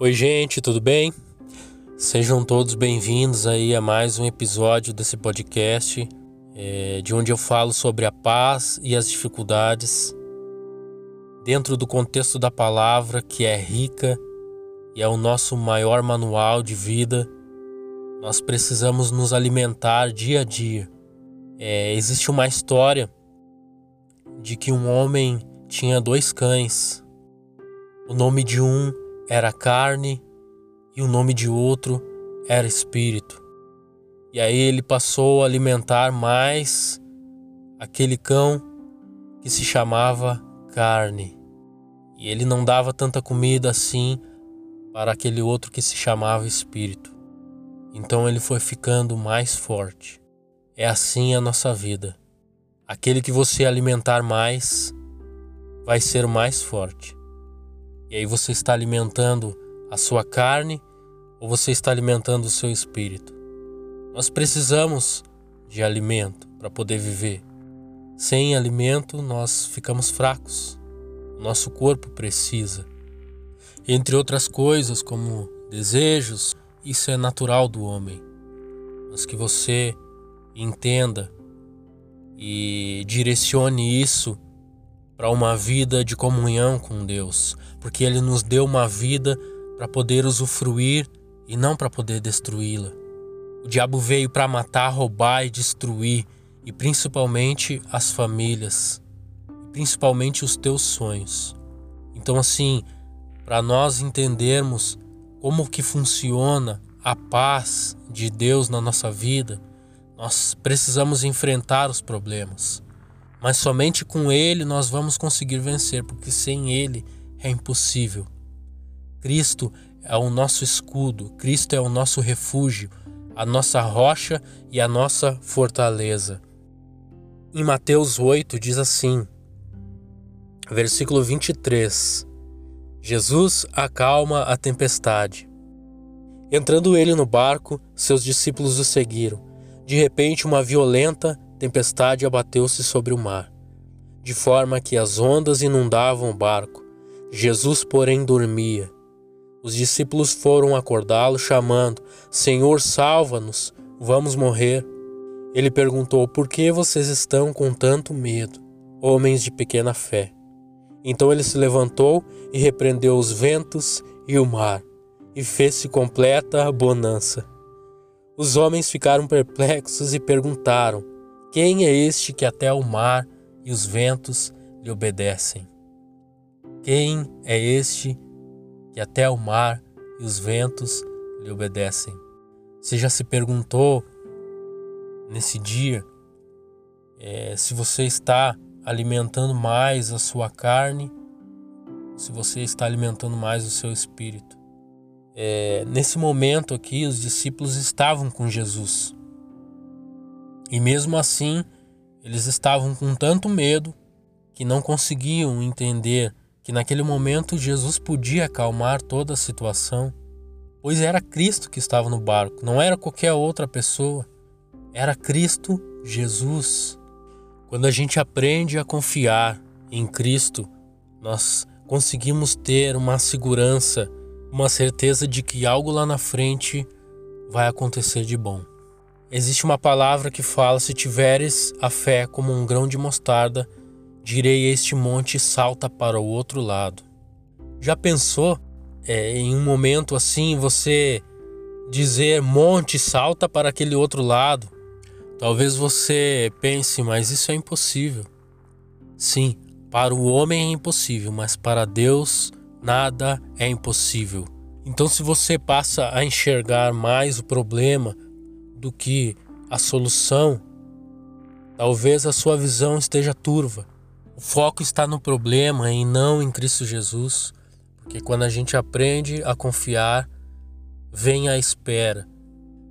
Oi, gente, tudo bem? Sejam todos bem-vindos aí a mais um episódio desse podcast, é, de onde eu falo sobre a paz e as dificuldades dentro do contexto da palavra que é rica e é o nosso maior manual de vida. Nós precisamos nos alimentar dia a dia. É, existe uma história de que um homem tinha dois cães. O nome de um era carne e o nome de outro era espírito. E aí ele passou a alimentar mais aquele cão que se chamava carne. E ele não dava tanta comida assim para aquele outro que se chamava espírito. Então ele foi ficando mais forte. É assim a nossa vida. Aquele que você alimentar mais vai ser mais forte. E aí você está alimentando a sua carne ou você está alimentando o seu espírito? Nós precisamos de alimento para poder viver. Sem alimento, nós ficamos fracos. Nosso corpo precisa. Entre outras coisas, como desejos, isso é natural do homem. Mas que você entenda e direcione isso para uma vida de comunhão com Deus, porque Ele nos deu uma vida para poder usufruir e não para poder destruí-la. O diabo veio para matar, roubar e destruir, e principalmente as famílias, principalmente os teus sonhos. Então, assim, para nós entendermos como que funciona a paz de Deus na nossa vida, nós precisamos enfrentar os problemas. Mas somente com Ele nós vamos conseguir vencer, porque sem Ele é impossível. Cristo é o nosso escudo, Cristo é o nosso refúgio, a nossa rocha e a nossa fortaleza. Em Mateus 8 diz assim, versículo 23: Jesus acalma a tempestade. Entrando ele no barco, seus discípulos o seguiram. De repente, uma violenta tempestade abateu-se sobre o mar, de forma que as ondas inundavam o barco. Jesus, porém, dormia. Os discípulos foram acordá-lo, chamando: Senhor, salva-nos, vamos morrer. Ele perguntou: Por que vocês estão com tanto medo, homens de pequena fé? Então ele se levantou e repreendeu os ventos e o mar, e fez-se completa bonança. Os homens ficaram perplexos e perguntaram: quem é este que até o mar e os ventos lhe obedecem? Quem é este que até o mar e os ventos lhe obedecem? Você já se perguntou nesse dia é, se você está alimentando mais a sua carne, se você está alimentando mais o seu espírito? É, nesse momento aqui, os discípulos estavam com Jesus. E mesmo assim, eles estavam com tanto medo que não conseguiam entender que naquele momento Jesus podia acalmar toda a situação, pois era Cristo que estava no barco, não era qualquer outra pessoa, era Cristo Jesus. Quando a gente aprende a confiar em Cristo, nós conseguimos ter uma segurança, uma certeza de que algo lá na frente vai acontecer de bom. Existe uma palavra que fala: se tiveres a fé como um grão de mostarda, direi a este monte salta para o outro lado. Já pensou é, em um momento assim você dizer monte salta para aquele outro lado? Talvez você pense, mas isso é impossível. Sim, para o homem é impossível, mas para Deus nada é impossível. Então, se você passa a enxergar mais o problema, do que a solução, talvez a sua visão esteja turva. O foco está no problema e não em Cristo Jesus, porque quando a gente aprende a confiar, vem a espera.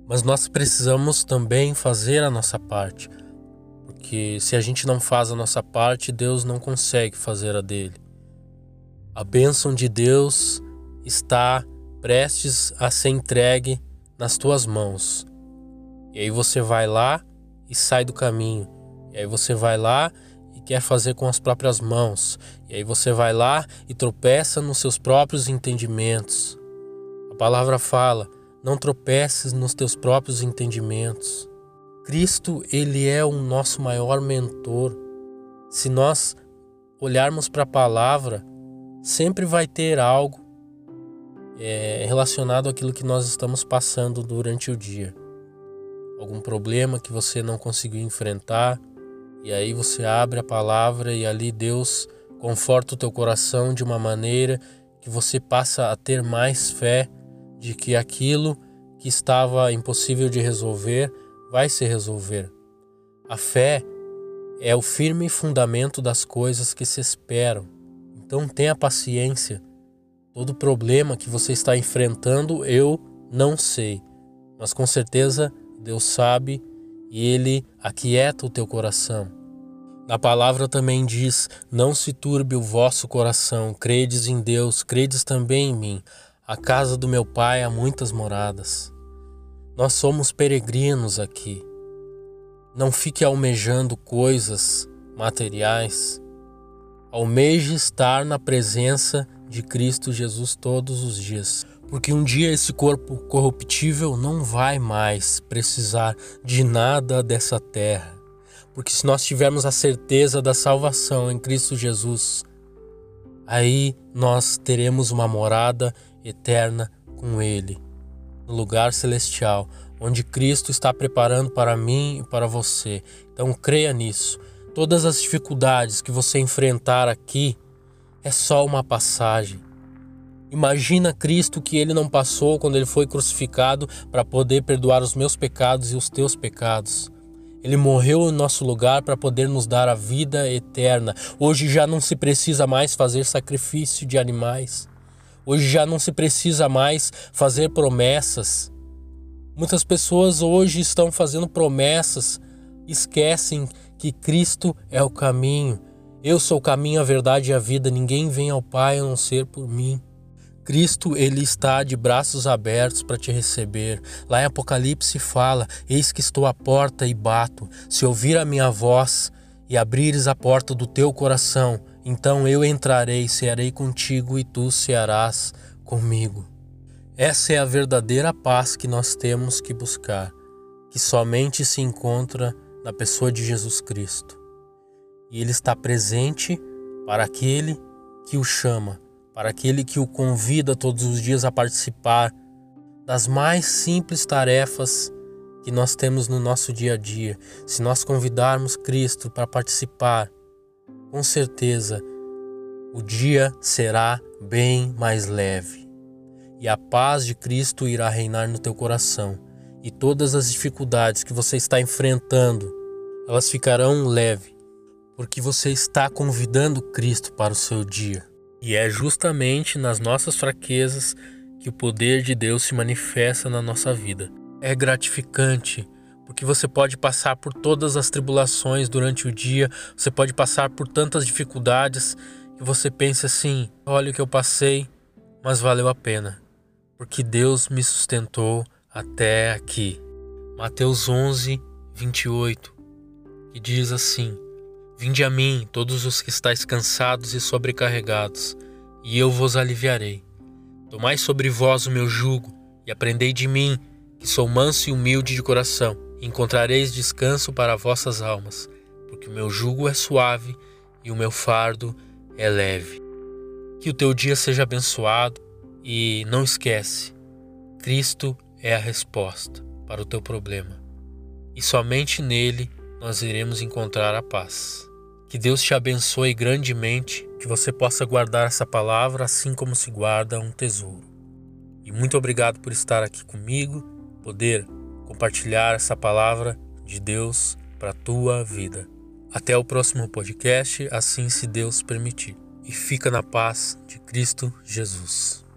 Mas nós precisamos também fazer a nossa parte, porque se a gente não faz a nossa parte, Deus não consegue fazer a dele. A bênção de Deus está prestes a ser entregue nas tuas mãos. E aí você vai lá e sai do caminho. E aí você vai lá e quer fazer com as próprias mãos. E aí você vai lá e tropeça nos seus próprios entendimentos. palavra fala: não tropeces nos teus próprios entendimentos. Cristo, ele é o nosso maior mentor. Se nós olharmos para a palavra, sempre vai ter algo é, relacionado àquilo que nós estamos passando durante o dia. Algum problema que você não conseguiu enfrentar, e aí você abre a palavra e ali Deus conforta o teu coração de uma maneira que você passa a ter mais fé de que aquilo que estava impossível de resolver vai se resolver. A fé é o firme fundamento das coisas que se esperam. Então tenha paciência. Todo problema que você está enfrentando, eu não sei, mas com certeza Deus sabe e ele aquieta o teu coração. A palavra também diz: Não se turbe o vosso coração, credes em Deus, credes também em mim. A casa do meu pai há muitas moradas. Nós somos peregrinos aqui. Não fique almejando coisas materiais. Almeje estar na presença de Cristo Jesus todos os dias. Porque um dia esse corpo corruptível não vai mais precisar de nada dessa terra. Porque se nós tivermos a certeza da salvação em Cristo Jesus, aí nós teremos uma morada eterna com Ele, no lugar celestial, onde Cristo está preparando para mim e para você. Então creia nisso. Todas as dificuldades que você enfrentar aqui é só uma passagem. Imagina Cristo que ele não passou quando ele foi crucificado para poder perdoar os meus pecados e os teus pecados. Ele morreu em nosso lugar para poder nos dar a vida eterna. Hoje já não se precisa mais fazer sacrifício de animais. Hoje já não se precisa mais fazer promessas. Muitas pessoas hoje estão fazendo promessas, esquecem que Cristo é o caminho. Eu sou o caminho, a verdade e a vida. Ninguém vem ao Pai a não ser por mim. Cristo ele está de braços abertos para te receber. Lá em Apocalipse fala: Eis que estou à porta e bato. Se ouvir a minha voz e abrires a porta do teu coração, então eu entrarei, cearei contigo e tu cearás comigo. Essa é a verdadeira paz que nós temos que buscar, que somente se encontra na pessoa de Jesus Cristo. E Ele está presente para aquele que o chama, para aquele que o convida todos os dias a participar das mais simples tarefas que nós temos no nosso dia a dia. Se nós convidarmos Cristo para participar, com certeza o dia será bem mais leve e a paz de Cristo irá reinar no teu coração, e todas as dificuldades que você está enfrentando, elas ficarão leve, porque você está convidando Cristo para o seu dia. E é justamente nas nossas fraquezas que o poder de Deus se manifesta na nossa vida. É gratificante, porque você pode passar por todas as tribulações durante o dia, você pode passar por tantas dificuldades que você pensa assim: olha o que eu passei, mas valeu a pena porque Deus me sustentou até aqui. Mateus 11, 28, que diz assim: Vinde a mim, todos os que estáis cansados e sobrecarregados, e eu vos aliviarei. Tomai sobre vós o meu jugo e aprendei de mim, que sou manso e humilde de coração, e encontrareis descanso para vossas almas, porque o meu jugo é suave e o meu fardo é leve. Que o teu dia seja abençoado e não esquece, Cristo é a resposta para o teu problema. E somente nele nós iremos encontrar a paz. Que Deus te abençoe grandemente, que você possa guardar essa palavra assim como se guarda um tesouro. E muito obrigado por estar aqui comigo, poder compartilhar essa palavra de Deus para a tua vida. Até o próximo podcast, assim se Deus permitir. E fica na paz de Cristo Jesus.